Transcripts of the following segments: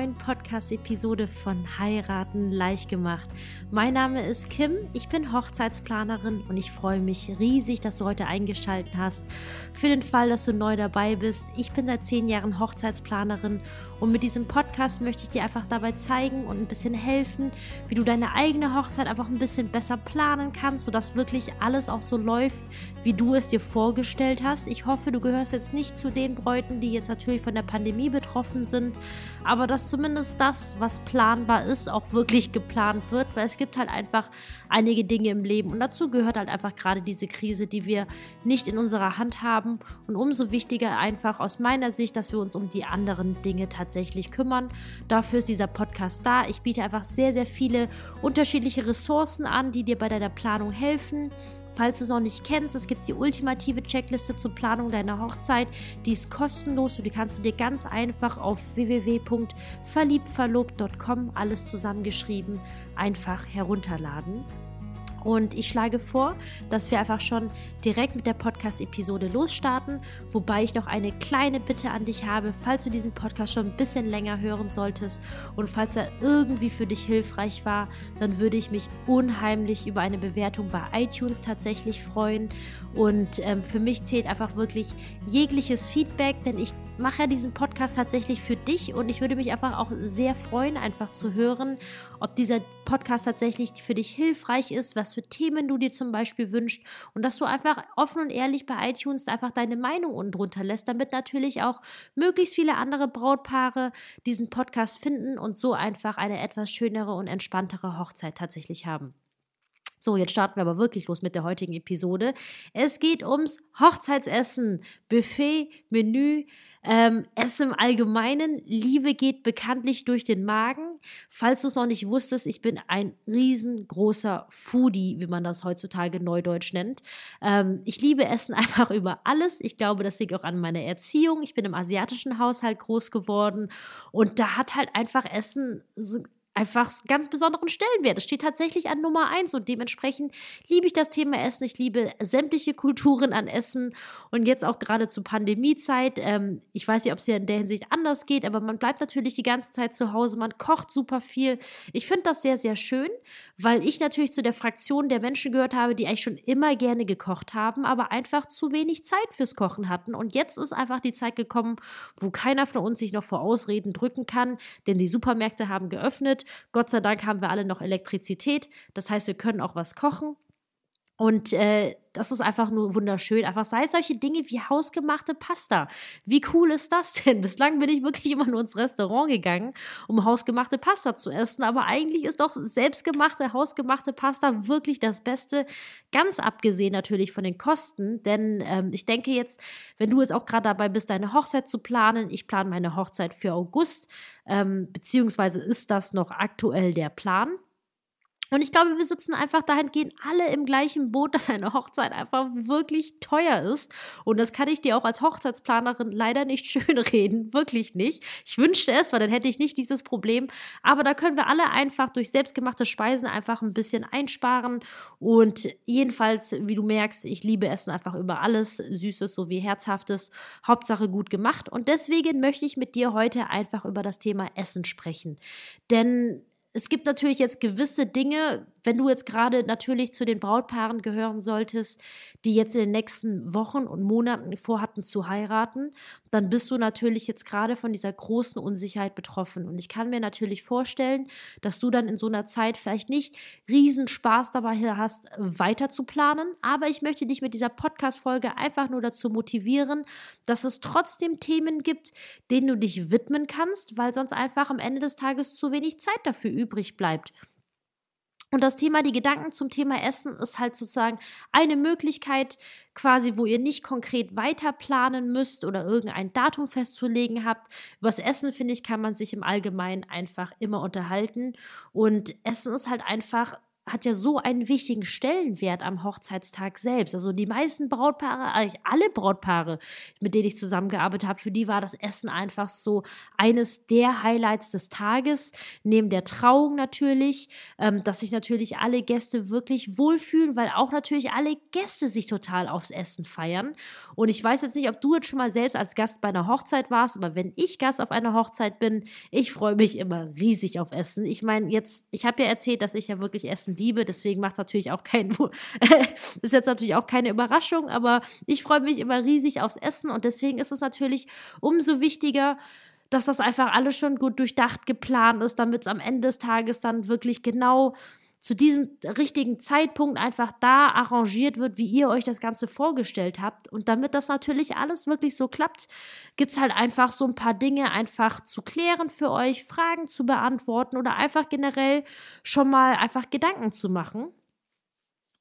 neuen Podcast-Episode von Heiraten leicht gemacht. Mein Name ist Kim, ich bin Hochzeitsplanerin und ich freue mich riesig, dass du heute eingeschaltet hast. Für den Fall, dass du neu dabei bist, ich bin seit zehn Jahren Hochzeitsplanerin und mit diesem Podcast möchte ich dir einfach dabei zeigen und ein bisschen helfen, wie du deine eigene Hochzeit einfach ein bisschen besser planen kannst, sodass wirklich alles auch so läuft, wie du es dir vorgestellt hast. Ich hoffe, du gehörst jetzt nicht zu den Bräuten, die jetzt natürlich von der Pandemie betroffen sind, aber dass zumindest das, was planbar ist, auch wirklich geplant wird, weil es gibt halt einfach einige Dinge im Leben und dazu gehört halt einfach gerade diese Krise, die wir nicht in unserer Hand haben und umso wichtiger einfach aus meiner Sicht, dass wir uns um die anderen Dinge tatsächlich kümmern. Dafür ist dieser Podcast da. Ich biete einfach sehr, sehr viele unterschiedliche Ressourcen an, die dir bei deiner Planung helfen. Falls du es noch nicht kennst, es gibt die ultimative Checkliste zur Planung deiner Hochzeit. Die ist kostenlos und die kannst du dir ganz einfach auf www.verliebtverlobt.com alles zusammengeschrieben einfach herunterladen. Und ich schlage vor, dass wir einfach schon direkt mit der Podcast-Episode losstarten, wobei ich noch eine kleine Bitte an dich habe, falls du diesen Podcast schon ein bisschen länger hören solltest und falls er irgendwie für dich hilfreich war, dann würde ich mich unheimlich über eine Bewertung bei iTunes tatsächlich freuen. Und ähm, für mich zählt einfach wirklich jegliches Feedback, denn ich mache ja diesen Podcast tatsächlich für dich und ich würde mich einfach auch sehr freuen, einfach zu hören, ob dieser Podcast tatsächlich für dich hilfreich ist, was für Themen du dir zum Beispiel wünschst und dass du einfach offen und ehrlich bei iTunes einfach deine Meinung unten drunter lässt, damit natürlich auch möglichst viele andere Brautpaare diesen Podcast finden und so einfach eine etwas schönere und entspanntere Hochzeit tatsächlich haben. So, jetzt starten wir aber wirklich los mit der heutigen Episode. Es geht ums Hochzeitsessen, Buffet, Menü, ähm, Essen im Allgemeinen. Liebe geht bekanntlich durch den Magen. Falls du es noch nicht wusstest, ich bin ein riesengroßer Foodie, wie man das heutzutage neudeutsch nennt. Ähm, ich liebe Essen einfach über alles. Ich glaube, das liegt auch an meiner Erziehung. Ich bin im asiatischen Haushalt groß geworden und da hat halt einfach Essen so einfach ganz besonderen Stellenwert. Es steht tatsächlich an Nummer eins und dementsprechend liebe ich das Thema Essen. Ich liebe sämtliche Kulturen an Essen und jetzt auch gerade zur Pandemiezeit. Ähm, ich weiß nicht, ob es ja in der Hinsicht anders geht, aber man bleibt natürlich die ganze Zeit zu Hause. Man kocht super viel. Ich finde das sehr, sehr schön, weil ich natürlich zu der Fraktion der Menschen gehört habe, die eigentlich schon immer gerne gekocht haben, aber einfach zu wenig Zeit fürs Kochen hatten. Und jetzt ist einfach die Zeit gekommen, wo keiner von uns sich noch vor Ausreden drücken kann, denn die Supermärkte haben geöffnet. Gott sei Dank haben wir alle noch Elektrizität. Das heißt, wir können auch was kochen. Und äh, das ist einfach nur wunderschön. Einfach sei es solche Dinge wie hausgemachte Pasta. Wie cool ist das denn? Bislang bin ich wirklich immer nur ins Restaurant gegangen, um hausgemachte Pasta zu essen. Aber eigentlich ist doch selbstgemachte, hausgemachte Pasta wirklich das Beste. Ganz abgesehen natürlich von den Kosten. Denn ähm, ich denke jetzt, wenn du jetzt auch gerade dabei bist, deine Hochzeit zu planen, ich plane meine Hochzeit für August, ähm, beziehungsweise ist das noch aktuell der Plan. Und ich glaube, wir sitzen einfach dahingehend alle im gleichen Boot, dass eine Hochzeit einfach wirklich teuer ist. Und das kann ich dir auch als Hochzeitsplanerin leider nicht schönreden. Wirklich nicht. Ich wünschte es, weil dann hätte ich nicht dieses Problem. Aber da können wir alle einfach durch selbstgemachte Speisen einfach ein bisschen einsparen. Und jedenfalls, wie du merkst, ich liebe Essen einfach über alles. Süßes sowie Herzhaftes. Hauptsache gut gemacht. Und deswegen möchte ich mit dir heute einfach über das Thema Essen sprechen. Denn es gibt natürlich jetzt gewisse Dinge, wenn du jetzt gerade natürlich zu den Brautpaaren gehören solltest, die jetzt in den nächsten Wochen und Monaten vorhatten zu heiraten, dann bist du natürlich jetzt gerade von dieser großen Unsicherheit betroffen. Und ich kann mir natürlich vorstellen, dass du dann in so einer Zeit vielleicht nicht riesen Spaß dabei hast, weiter zu planen. Aber ich möchte dich mit dieser Podcast-Folge einfach nur dazu motivieren, dass es trotzdem Themen gibt, denen du dich widmen kannst, weil sonst einfach am Ende des Tages zu wenig Zeit dafür übrig bleibt. Und das Thema, die Gedanken zum Thema Essen ist halt sozusagen eine Möglichkeit, quasi, wo ihr nicht konkret weiter planen müsst oder irgendein Datum festzulegen habt. Übers Essen, finde ich, kann man sich im Allgemeinen einfach immer unterhalten. Und Essen ist halt einfach hat ja so einen wichtigen Stellenwert am Hochzeitstag selbst. Also die meisten Brautpaare, eigentlich alle Brautpaare, mit denen ich zusammengearbeitet habe, für die war das Essen einfach so eines der Highlights des Tages, neben der Trauung natürlich, ähm, dass sich natürlich alle Gäste wirklich wohlfühlen, weil auch natürlich alle Gäste sich total aufs Essen feiern. Und ich weiß jetzt nicht, ob du jetzt schon mal selbst als Gast bei einer Hochzeit warst, aber wenn ich Gast auf einer Hochzeit bin, ich freue mich immer riesig auf Essen. Ich meine, jetzt, ich habe ja erzählt, dass ich ja wirklich Essen liebe, deswegen macht es natürlich auch kein, ist jetzt natürlich auch keine Überraschung, aber ich freue mich immer riesig aufs Essen und deswegen ist es natürlich umso wichtiger, dass das einfach alles schon gut durchdacht, geplant ist, damit es am Ende des Tages dann wirklich genau zu diesem richtigen Zeitpunkt einfach da arrangiert wird, wie ihr euch das Ganze vorgestellt habt. Und damit das natürlich alles wirklich so klappt, gibt es halt einfach so ein paar Dinge einfach zu klären für euch, Fragen zu beantworten oder einfach generell schon mal einfach Gedanken zu machen.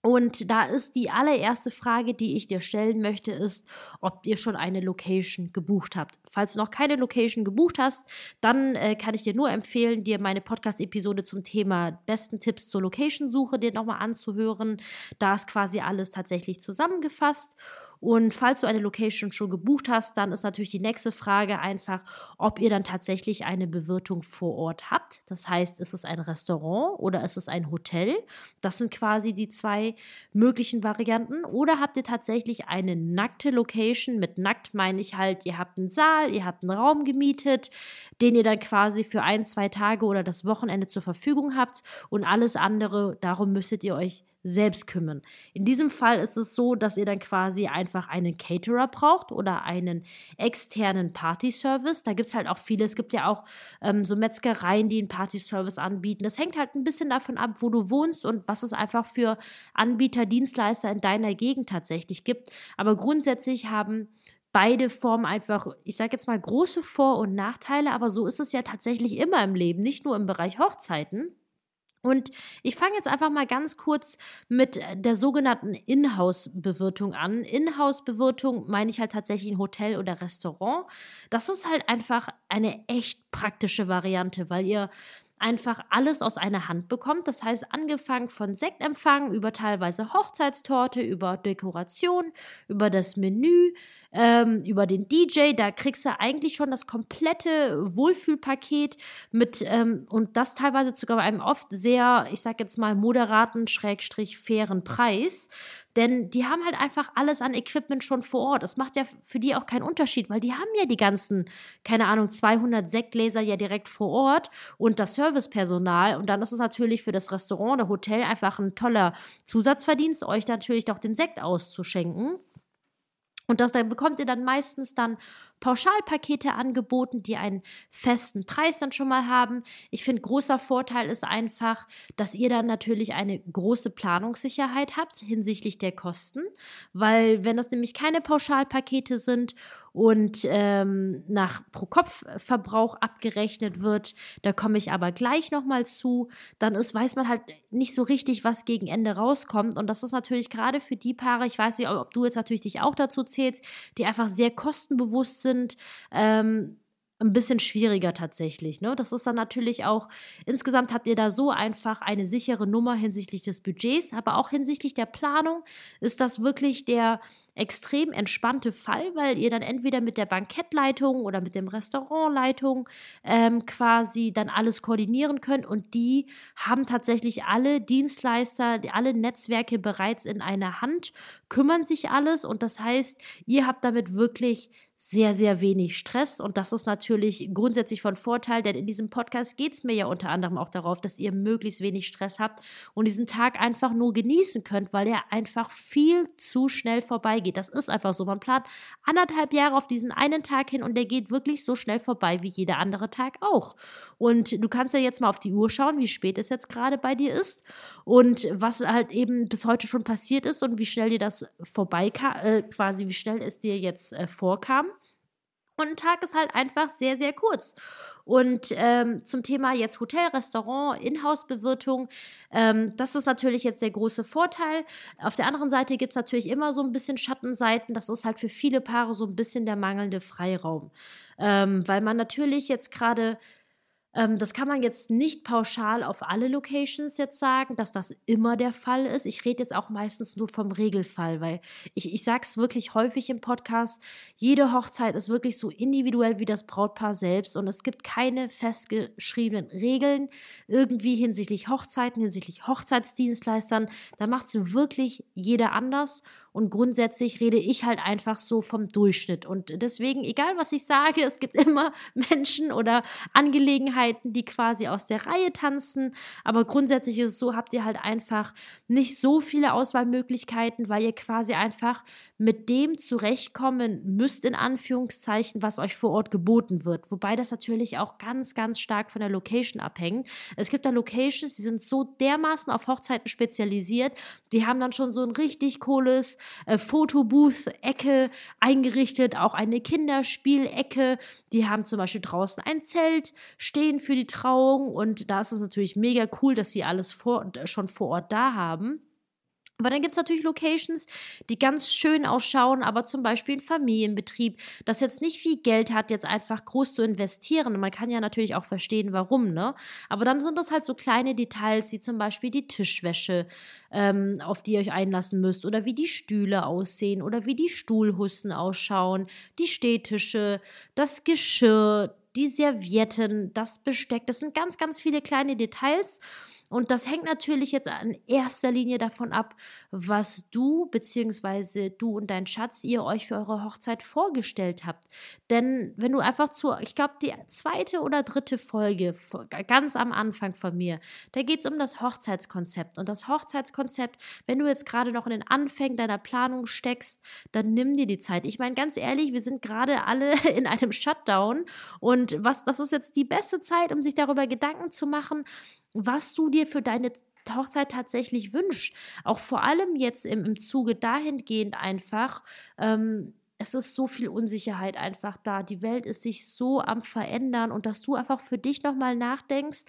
Und da ist die allererste Frage, die ich dir stellen möchte, ist, ob ihr schon eine Location gebucht habt. Falls du noch keine Location gebucht hast, dann äh, kann ich dir nur empfehlen, dir meine Podcast-Episode zum Thema besten Tipps zur Location-Suche dir nochmal anzuhören. Da ist quasi alles tatsächlich zusammengefasst. Und falls du eine Location schon gebucht hast, dann ist natürlich die nächste Frage einfach, ob ihr dann tatsächlich eine Bewirtung vor Ort habt. Das heißt, ist es ein Restaurant oder ist es ein Hotel? Das sind quasi die zwei möglichen Varianten. Oder habt ihr tatsächlich eine nackte Location? Mit nackt meine ich halt, ihr habt einen Saal, ihr habt einen Raum gemietet, den ihr dann quasi für ein, zwei Tage oder das Wochenende zur Verfügung habt und alles andere, darum müsstet ihr euch selbst kümmern. In diesem Fall ist es so, dass ihr dann quasi einfach einen Caterer braucht oder einen externen Party-Service. Da gibt es halt auch viele. Es gibt ja auch ähm, so Metzgereien, die einen Party-Service anbieten. Das hängt halt ein bisschen davon ab, wo du wohnst und was es einfach für Anbieter, Dienstleister in deiner Gegend tatsächlich gibt. Aber grundsätzlich haben beide Formen einfach, ich sage jetzt mal, große Vor- und Nachteile, aber so ist es ja tatsächlich immer im Leben, nicht nur im Bereich Hochzeiten. Und ich fange jetzt einfach mal ganz kurz mit äh, der sogenannten Inhouse-Bewirtung an. Inhouse-Bewirtung meine ich halt tatsächlich ein Hotel oder Restaurant. Das ist halt einfach eine echt praktische Variante, weil ihr einfach alles aus einer Hand bekommt. Das heißt, angefangen von Sektempfang über teilweise Hochzeitstorte, über Dekoration, über das Menü, ähm, über den DJ. Da kriegst du eigentlich schon das komplette Wohlfühlpaket mit ähm, und das teilweise sogar bei einem oft sehr, ich sag jetzt mal, moderaten, schrägstrich fairen Preis. Denn die haben halt einfach alles an Equipment schon vor Ort. Es macht ja für die auch keinen Unterschied, weil die haben ja die ganzen, keine Ahnung, 200 Sektgläser ja direkt vor Ort und das Servicepersonal. Und dann ist es natürlich für das Restaurant oder Hotel einfach ein toller Zusatzverdienst, euch natürlich doch den Sekt auszuschenken. Und das da bekommt ihr dann meistens dann Pauschalpakete angeboten, die einen festen Preis dann schon mal haben. Ich finde, großer Vorteil ist einfach, dass ihr dann natürlich eine große Planungssicherheit habt hinsichtlich der Kosten, weil wenn das nämlich keine Pauschalpakete sind und ähm, nach Pro-Kopf-Verbrauch abgerechnet wird. Da komme ich aber gleich nochmal zu. Dann ist, weiß man halt nicht so richtig, was gegen Ende rauskommt. Und das ist natürlich gerade für die Paare, ich weiß nicht, ob du jetzt natürlich dich auch dazu zählst, die einfach sehr kostenbewusst sind. Ähm, ein bisschen schwieriger tatsächlich. Ne? Das ist dann natürlich auch, insgesamt habt ihr da so einfach eine sichere Nummer hinsichtlich des Budgets, aber auch hinsichtlich der Planung ist das wirklich der extrem entspannte Fall, weil ihr dann entweder mit der Bankettleitung oder mit dem Restaurantleitung ähm, quasi dann alles koordinieren könnt und die haben tatsächlich alle Dienstleister, alle Netzwerke bereits in einer Hand, kümmern sich alles und das heißt, ihr habt damit wirklich sehr, sehr wenig Stress. Und das ist natürlich grundsätzlich von Vorteil, denn in diesem Podcast geht es mir ja unter anderem auch darauf, dass ihr möglichst wenig Stress habt und diesen Tag einfach nur genießen könnt, weil er einfach viel zu schnell vorbeigeht. Das ist einfach so. Man plant anderthalb Jahre auf diesen einen Tag hin und der geht wirklich so schnell vorbei wie jeder andere Tag auch. Und du kannst ja jetzt mal auf die Uhr schauen, wie spät es jetzt gerade bei dir ist und was halt eben bis heute schon passiert ist und wie schnell dir das vorbeikam, äh, quasi wie schnell es dir jetzt äh, vorkam. Und ein Tag ist halt einfach sehr, sehr kurz. Und ähm, zum Thema jetzt Hotel, Restaurant, Inhouse-Bewirtung, ähm, das ist natürlich jetzt der große Vorteil. Auf der anderen Seite gibt es natürlich immer so ein bisschen Schattenseiten. Das ist halt für viele Paare so ein bisschen der mangelnde Freiraum. Ähm, weil man natürlich jetzt gerade das kann man jetzt nicht pauschal auf alle Locations jetzt sagen, dass das immer der Fall ist. Ich rede jetzt auch meistens nur vom Regelfall, weil ich, ich sage es wirklich häufig im Podcast, jede Hochzeit ist wirklich so individuell wie das Brautpaar selbst und es gibt keine festgeschriebenen Regeln irgendwie hinsichtlich Hochzeiten, hinsichtlich Hochzeitsdienstleistern. Da macht es wirklich jeder anders und grundsätzlich rede ich halt einfach so vom Durchschnitt. Und deswegen, egal was ich sage, es gibt immer Menschen oder Angelegenheiten, die quasi aus der Reihe tanzen. Aber grundsätzlich ist es so, habt ihr halt einfach nicht so viele Auswahlmöglichkeiten, weil ihr quasi einfach mit dem zurechtkommen müsst, in Anführungszeichen, was euch vor Ort geboten wird. Wobei das natürlich auch ganz, ganz stark von der Location abhängt. Es gibt da Locations, die sind so dermaßen auf Hochzeiten spezialisiert, die haben dann schon so ein richtig cooles äh, Fotobooth-Ecke eingerichtet, auch eine Kinderspielecke. Die haben zum Beispiel draußen ein Zelt stehen für die Trauung und da ist es natürlich mega cool, dass sie alles vor, schon vor Ort da haben. Aber dann gibt es natürlich Locations, die ganz schön ausschauen, aber zum Beispiel ein Familienbetrieb, das jetzt nicht viel Geld hat, jetzt einfach groß zu investieren. Und man kann ja natürlich auch verstehen, warum, ne? Aber dann sind das halt so kleine Details, wie zum Beispiel die Tischwäsche, ähm, auf die ihr euch einlassen müsst, oder wie die Stühle aussehen, oder wie die Stuhlhussen ausschauen, die Stehtische, das Geschirr, die Servietten, das Besteck. Das sind ganz, ganz viele kleine Details. Und das hängt natürlich jetzt in erster Linie davon ab, was du bzw. du und dein Schatz ihr euch für eure Hochzeit vorgestellt habt. Denn wenn du einfach zu, ich glaube, die zweite oder dritte Folge, ganz am Anfang von mir, da geht es um das Hochzeitskonzept. Und das Hochzeitskonzept, wenn du jetzt gerade noch in den Anfängen deiner Planung steckst, dann nimm dir die Zeit. Ich meine, ganz ehrlich, wir sind gerade alle in einem Shutdown und was, das ist jetzt die beste Zeit, um sich darüber Gedanken zu machen, was du dir für deine Hochzeit tatsächlich wünscht. Auch vor allem jetzt im, im Zuge dahingehend einfach, ähm, es ist so viel Unsicherheit einfach da. Die Welt ist sich so am Verändern und dass du einfach für dich nochmal nachdenkst,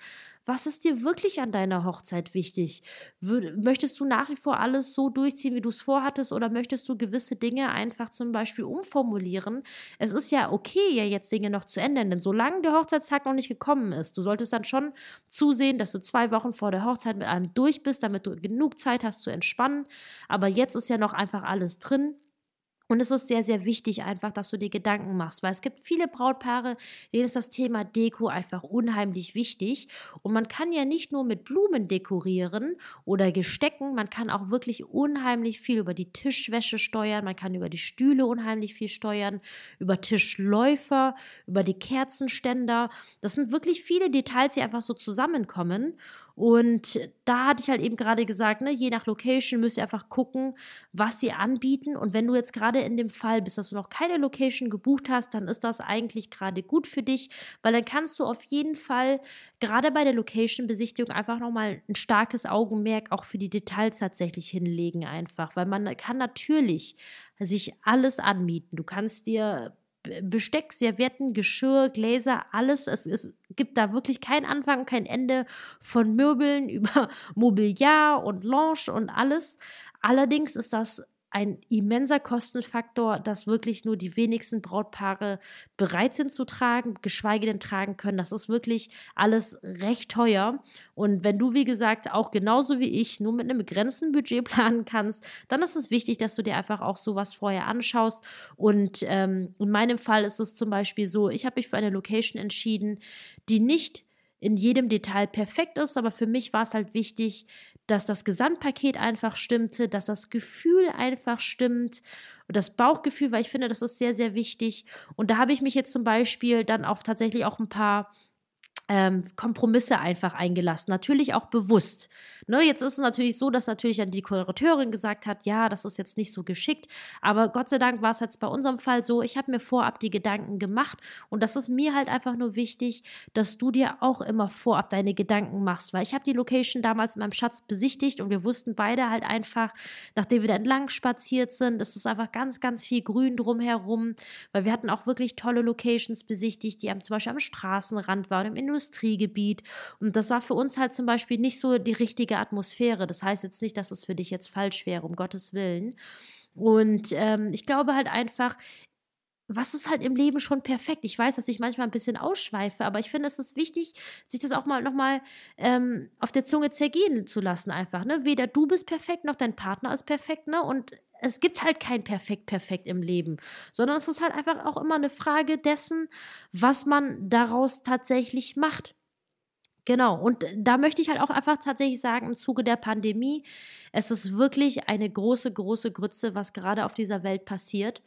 was ist dir wirklich an deiner Hochzeit wichtig? Möchtest du nach wie vor alles so durchziehen, wie du es vorhattest, oder möchtest du gewisse Dinge einfach zum Beispiel umformulieren? Es ist ja okay, ja jetzt Dinge noch zu ändern, denn solange der Hochzeitstag noch nicht gekommen ist, du solltest dann schon zusehen, dass du zwei Wochen vor der Hochzeit mit allem durch bist, damit du genug Zeit hast zu entspannen. Aber jetzt ist ja noch einfach alles drin. Und es ist sehr, sehr wichtig einfach, dass du dir Gedanken machst, weil es gibt viele Brautpaare, denen ist das Thema Deko einfach unheimlich wichtig. Und man kann ja nicht nur mit Blumen dekorieren oder Gestecken, man kann auch wirklich unheimlich viel über die Tischwäsche steuern, man kann über die Stühle unheimlich viel steuern, über Tischläufer, über die Kerzenständer. Das sind wirklich viele Details, die einfach so zusammenkommen. Und da hatte ich halt eben gerade gesagt, ne, je nach Location müsst ihr einfach gucken, was sie anbieten. Und wenn du jetzt gerade in dem Fall bist, dass du noch keine Location gebucht hast, dann ist das eigentlich gerade gut für dich, weil dann kannst du auf jeden Fall gerade bei der Location-Besichtigung einfach nochmal ein starkes Augenmerk auch für die Details tatsächlich hinlegen, einfach, weil man kann natürlich sich alles anmieten. Du kannst dir Besteck, Servietten, Geschirr, Gläser, alles. Es, es gibt da wirklich keinen Anfang kein Ende von Möbeln über Mobiliar und Lounge und alles. Allerdings ist das ein immenser Kostenfaktor, dass wirklich nur die wenigsten Brautpaare bereit sind zu tragen, geschweige denn tragen können. Das ist wirklich alles recht teuer. Und wenn du, wie gesagt, auch genauso wie ich nur mit einem begrenzten Budget planen kannst, dann ist es wichtig, dass du dir einfach auch sowas vorher anschaust. Und ähm, in meinem Fall ist es zum Beispiel so, ich habe mich für eine Location entschieden, die nicht in jedem Detail perfekt ist, aber für mich war es halt wichtig, dass das Gesamtpaket einfach stimmte, dass das Gefühl einfach stimmt und das Bauchgefühl, weil ich finde, das ist sehr, sehr wichtig. Und da habe ich mich jetzt zum Beispiel dann auch tatsächlich auch ein paar ähm, Kompromisse einfach eingelassen. Natürlich auch bewusst. Ne, jetzt ist es natürlich so, dass natürlich dann die Kurateurin gesagt hat, ja, das ist jetzt nicht so geschickt. Aber Gott sei Dank war es jetzt bei unserem Fall so, ich habe mir vorab die Gedanken gemacht. Und das ist mir halt einfach nur wichtig, dass du dir auch immer vorab deine Gedanken machst. Weil ich habe die Location damals mit meinem Schatz besichtigt und wir wussten beide halt einfach, nachdem wir da entlang spaziert sind, es ist einfach ganz, ganz viel Grün drumherum. Weil wir hatten auch wirklich tolle Locations besichtigt, die zum Beispiel am Straßenrand waren, im Industrie Industriegebiet. Und das war für uns halt zum Beispiel nicht so die richtige Atmosphäre. Das heißt jetzt nicht, dass es für dich jetzt falsch wäre, um Gottes Willen. Und ähm, ich glaube halt einfach, was ist halt im Leben schon perfekt? Ich weiß, dass ich manchmal ein bisschen ausschweife, aber ich finde, es ist wichtig, sich das auch mal nochmal ähm, auf der Zunge zergehen zu lassen, einfach. Ne? Weder du bist perfekt, noch dein Partner ist perfekt, ne? Und es gibt halt kein perfekt, perfekt im Leben, sondern es ist halt einfach auch immer eine Frage dessen, was man daraus tatsächlich macht. Genau, und da möchte ich halt auch einfach tatsächlich sagen, im Zuge der Pandemie, es ist wirklich eine große, große Grütze, was gerade auf dieser Welt passiert.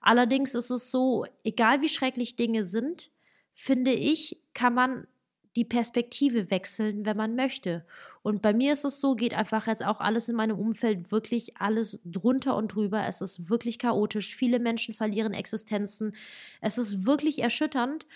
Allerdings ist es so, egal wie schrecklich Dinge sind, finde ich, kann man die Perspektive wechseln, wenn man möchte. Und bei mir ist es so, geht einfach jetzt auch alles in meinem Umfeld wirklich alles drunter und drüber. Es ist wirklich chaotisch. Viele Menschen verlieren Existenzen. Es ist wirklich erschütternd.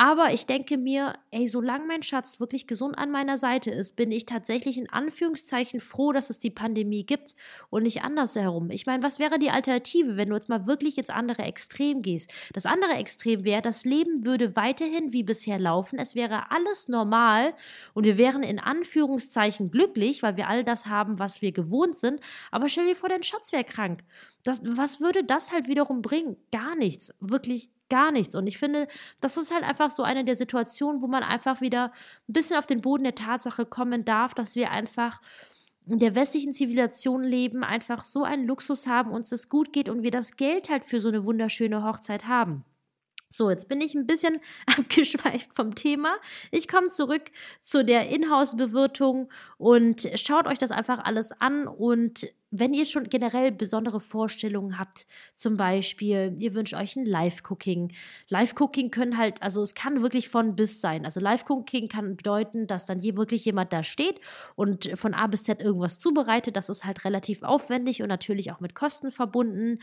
Aber ich denke mir, ey, solange mein Schatz wirklich gesund an meiner Seite ist, bin ich tatsächlich in Anführungszeichen froh, dass es die Pandemie gibt und nicht andersherum. Ich meine, was wäre die Alternative, wenn du jetzt mal wirklich ins andere Extrem gehst? Das andere Extrem wäre, das Leben würde weiterhin wie bisher laufen. Es wäre alles normal und wir wären in Anführungszeichen glücklich, weil wir all das haben, was wir gewohnt sind. Aber stell dir vor, dein Schatz wäre krank. Das, was würde das halt wiederum bringen? Gar nichts. Wirklich gar nichts. Und ich finde, das ist halt einfach so eine der Situationen, wo man einfach wieder ein bisschen auf den Boden der Tatsache kommen darf, dass wir einfach in der westlichen Zivilisation leben, einfach so einen Luxus haben, uns es gut geht und wir das Geld halt für so eine wunderschöne Hochzeit haben. So, jetzt bin ich ein bisschen abgeschweift vom Thema. Ich komme zurück zu der Inhouse-Bewirtung und schaut euch das einfach alles an. Und wenn ihr schon generell besondere Vorstellungen habt, zum Beispiel, ihr wünscht euch ein Live-Cooking. Live-Cooking können halt, also es kann wirklich von bis sein. Also Live-Cooking kann bedeuten, dass dann hier wirklich jemand da steht und von A bis Z irgendwas zubereitet. Das ist halt relativ aufwendig und natürlich auch mit Kosten verbunden.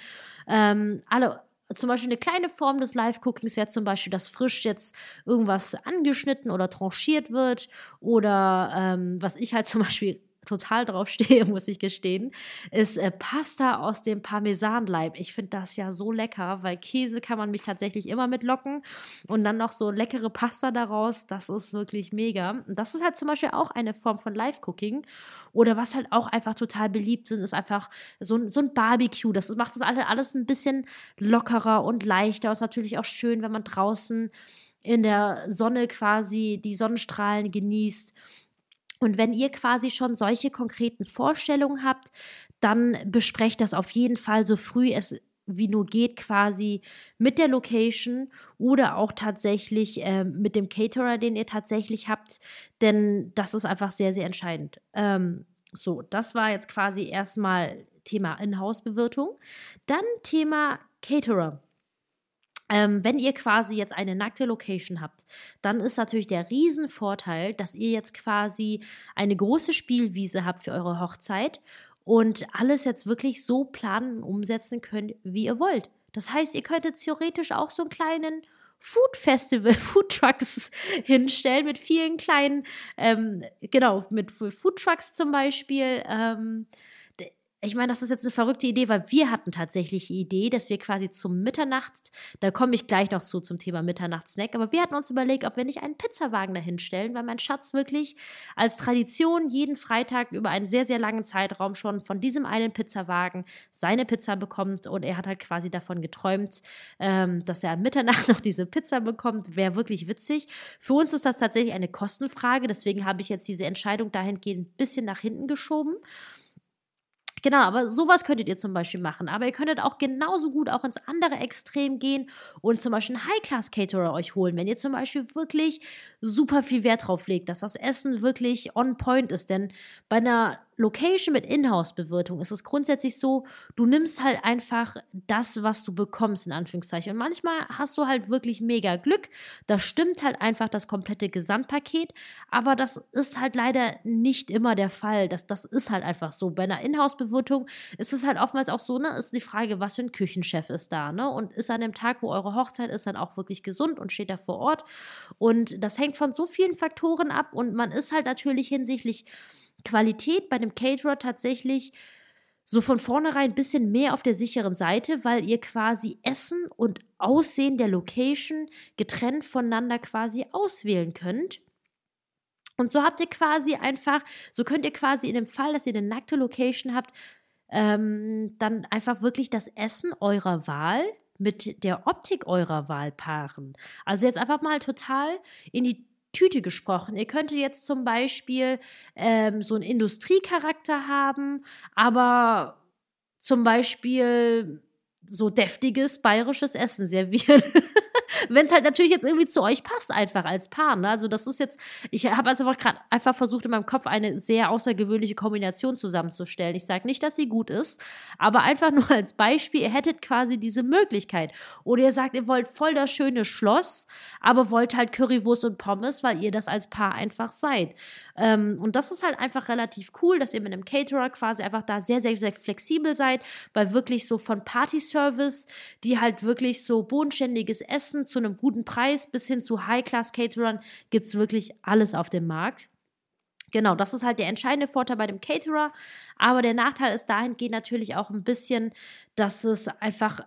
Ähm, alle zum Beispiel eine kleine Form des Live-Cookings wäre zum Beispiel, dass frisch jetzt irgendwas angeschnitten oder tranchiert wird oder ähm, was ich halt zum Beispiel total drauf stehe, muss ich gestehen, ist äh, Pasta aus dem Parmesanleib. Ich finde das ja so lecker, weil Käse kann man mich tatsächlich immer mitlocken und dann noch so leckere Pasta daraus, das ist wirklich mega. Das ist halt zum Beispiel auch eine Form von Live-Cooking. Oder was halt auch einfach total beliebt sind, ist einfach so, so ein Barbecue. Das macht das alles, alles ein bisschen lockerer und leichter. ist natürlich auch schön, wenn man draußen in der Sonne quasi die Sonnenstrahlen genießt und wenn ihr quasi schon solche konkreten Vorstellungen habt, dann besprecht das auf jeden Fall so früh es wie nur geht, quasi mit der Location oder auch tatsächlich äh, mit dem Caterer, den ihr tatsächlich habt, denn das ist einfach sehr, sehr entscheidend. Ähm, so, das war jetzt quasi erstmal Thema Inhouse-Bewirtung. Dann Thema Caterer. Ähm, wenn ihr quasi jetzt eine nackte Location habt, dann ist natürlich der Riesenvorteil, dass ihr jetzt quasi eine große Spielwiese habt für eure Hochzeit und alles jetzt wirklich so planen und umsetzen könnt, wie ihr wollt. Das heißt, ihr könntet theoretisch auch so einen kleinen Food Festival, Food Trucks hinstellen mit vielen kleinen, ähm, genau, mit Food Trucks zum Beispiel. Ähm, ich meine, das ist jetzt eine verrückte Idee, weil wir hatten tatsächlich die Idee, dass wir quasi zum Mitternacht, da komme ich gleich noch zu zum Thema Mitternachtssnack, aber wir hatten uns überlegt, ob wir nicht einen Pizzawagen dahinstellen, weil mein Schatz wirklich als Tradition jeden Freitag über einen sehr, sehr langen Zeitraum schon von diesem einen Pizzawagen seine Pizza bekommt und er hat halt quasi davon geträumt, ähm, dass er am Mitternacht noch diese Pizza bekommt. Wäre wirklich witzig. Für uns ist das tatsächlich eine Kostenfrage, deswegen habe ich jetzt diese Entscheidung dahingehend ein bisschen nach hinten geschoben. Genau, aber sowas könntet ihr zum Beispiel machen. Aber ihr könntet auch genauso gut auch ins andere Extrem gehen und zum Beispiel einen High-Class-Caterer euch holen, wenn ihr zum Beispiel wirklich super viel Wert drauf legt, dass das Essen wirklich on point ist. Denn bei einer Location mit Inhouse-Bewirtung ist es grundsätzlich so, du nimmst halt einfach das, was du bekommst, in Anführungszeichen. Und manchmal hast du halt wirklich mega Glück. Da stimmt halt einfach das komplette Gesamtpaket. Aber das ist halt leider nicht immer der Fall. Das, das ist halt einfach so. Bei einer Inhouse-Bewirtung ist es halt oftmals auch so, ne, ist die Frage, was für ein Küchenchef ist da, ne? Und ist an dem Tag, wo eure Hochzeit ist, dann auch wirklich gesund und steht da vor Ort. Und das hängt von so vielen Faktoren ab. Und man ist halt natürlich hinsichtlich Qualität bei dem Caterer tatsächlich so von vornherein ein bisschen mehr auf der sicheren Seite, weil ihr quasi Essen und Aussehen der Location getrennt voneinander quasi auswählen könnt. Und so habt ihr quasi einfach, so könnt ihr quasi in dem Fall, dass ihr eine nackte Location habt, ähm, dann einfach wirklich das Essen eurer Wahl mit der Optik eurer Wahl paaren. Also jetzt einfach mal total in die Tüte gesprochen. Ihr könntet jetzt zum Beispiel ähm, so einen Industriecharakter haben, aber zum Beispiel so deftiges bayerisches Essen servieren. wenn es halt natürlich jetzt irgendwie zu euch passt, einfach als Paar. Ne? Also das ist jetzt, ich habe also gerade einfach versucht, in meinem Kopf eine sehr außergewöhnliche Kombination zusammenzustellen. Ich sage nicht, dass sie gut ist, aber einfach nur als Beispiel, ihr hättet quasi diese Möglichkeit. Oder ihr sagt, ihr wollt voll das schöne Schloss, aber wollt halt Currywurst und Pommes, weil ihr das als Paar einfach seid. Ähm, und das ist halt einfach relativ cool, dass ihr mit einem Caterer quasi einfach da sehr, sehr, sehr flexibel seid, weil wirklich so von Party-Service, die halt wirklich so bodenständiges Essen zu einem guten Preis bis hin zu High-Class-Caterern gibt es wirklich alles auf dem Markt. Genau, das ist halt der entscheidende Vorteil bei dem Caterer. Aber der Nachteil ist dahingehend natürlich auch ein bisschen, dass es einfach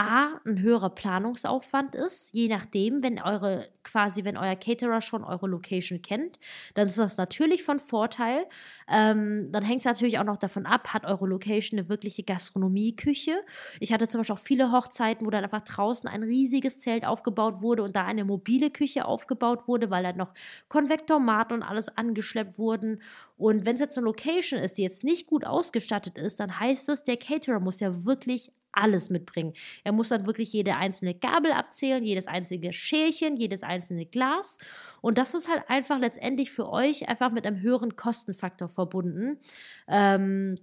A, ein höherer Planungsaufwand ist, je nachdem, wenn eure quasi, wenn euer Caterer schon eure Location kennt, dann ist das natürlich von Vorteil. Ähm, dann hängt es natürlich auch noch davon ab, hat eure Location eine wirkliche Gastronomieküche. Ich hatte zum Beispiel auch viele Hochzeiten, wo dann einfach draußen ein riesiges Zelt aufgebaut wurde und da eine mobile Küche aufgebaut wurde, weil dann noch Konvektomaten und alles angeschleppt wurden. Und wenn es jetzt eine Location ist, die jetzt nicht gut ausgestattet ist, dann heißt es, der Caterer muss ja wirklich alles mitbringen. Er muss dann wirklich jede einzelne Gabel abzählen, jedes einzelne Schälchen, jedes einzelne Glas. Und das ist halt einfach letztendlich für euch einfach mit einem höheren Kostenfaktor verbunden, ähm,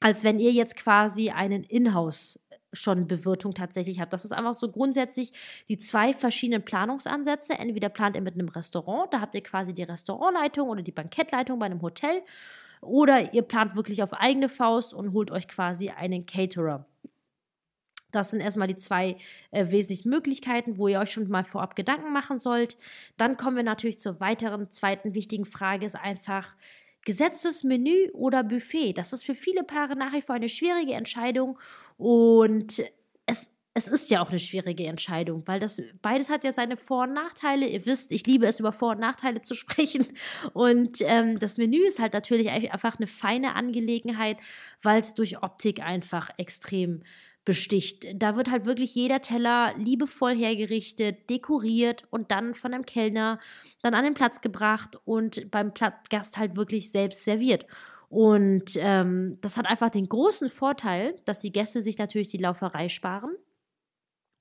als wenn ihr jetzt quasi einen Inhouse schon Bewirtung tatsächlich habt. Das ist einfach so grundsätzlich die zwei verschiedenen Planungsansätze. Entweder plant ihr mit einem Restaurant, da habt ihr quasi die Restaurantleitung oder die Bankettleitung bei einem Hotel. Oder ihr plant wirklich auf eigene Faust und holt euch quasi einen Caterer. Das sind erstmal die zwei äh, wesentlichen Möglichkeiten, wo ihr euch schon mal vorab Gedanken machen sollt. Dann kommen wir natürlich zur weiteren zweiten wichtigen Frage, ist einfach gesetztes Menü oder Buffet. Das ist für viele Paare nach wie vor eine schwierige Entscheidung und es es ist ja auch eine schwierige Entscheidung, weil das beides hat ja seine Vor- und Nachteile. Ihr wisst, ich liebe es, über Vor- und Nachteile zu sprechen. Und ähm, das Menü ist halt natürlich einfach eine feine Angelegenheit, weil es durch Optik einfach extrem besticht. Da wird halt wirklich jeder Teller liebevoll hergerichtet, dekoriert und dann von einem Kellner dann an den Platz gebracht und beim Gast halt wirklich selbst serviert. Und ähm, das hat einfach den großen Vorteil, dass die Gäste sich natürlich die Lauferei sparen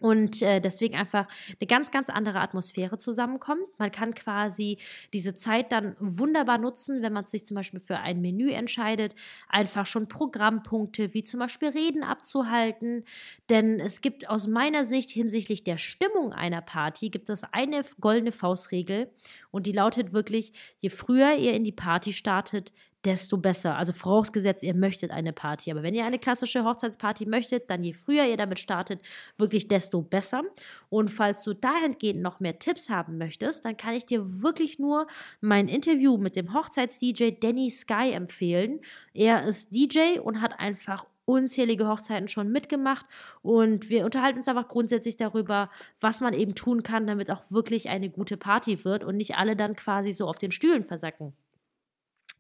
und äh, deswegen einfach eine ganz, ganz andere Atmosphäre zusammenkommt. Man kann quasi diese Zeit dann wunderbar nutzen, wenn man sich zum Beispiel für ein Menü entscheidet, einfach schon Programmpunkte wie zum Beispiel Reden abzuhalten. Denn es gibt aus meiner Sicht hinsichtlich der Stimmung einer Party, gibt es eine goldene Faustregel und die lautet wirklich, je früher ihr in die Party startet, desto besser. Also vorausgesetzt, ihr möchtet eine Party. Aber wenn ihr eine klassische Hochzeitsparty möchtet, dann je früher ihr damit startet, wirklich desto besser. Und falls du dahingehend noch mehr Tipps haben möchtest, dann kann ich dir wirklich nur mein Interview mit dem Hochzeits-DJ Danny Sky empfehlen. Er ist DJ und hat einfach unzählige Hochzeiten schon mitgemacht und wir unterhalten uns einfach grundsätzlich darüber, was man eben tun kann, damit auch wirklich eine gute Party wird und nicht alle dann quasi so auf den Stühlen versacken.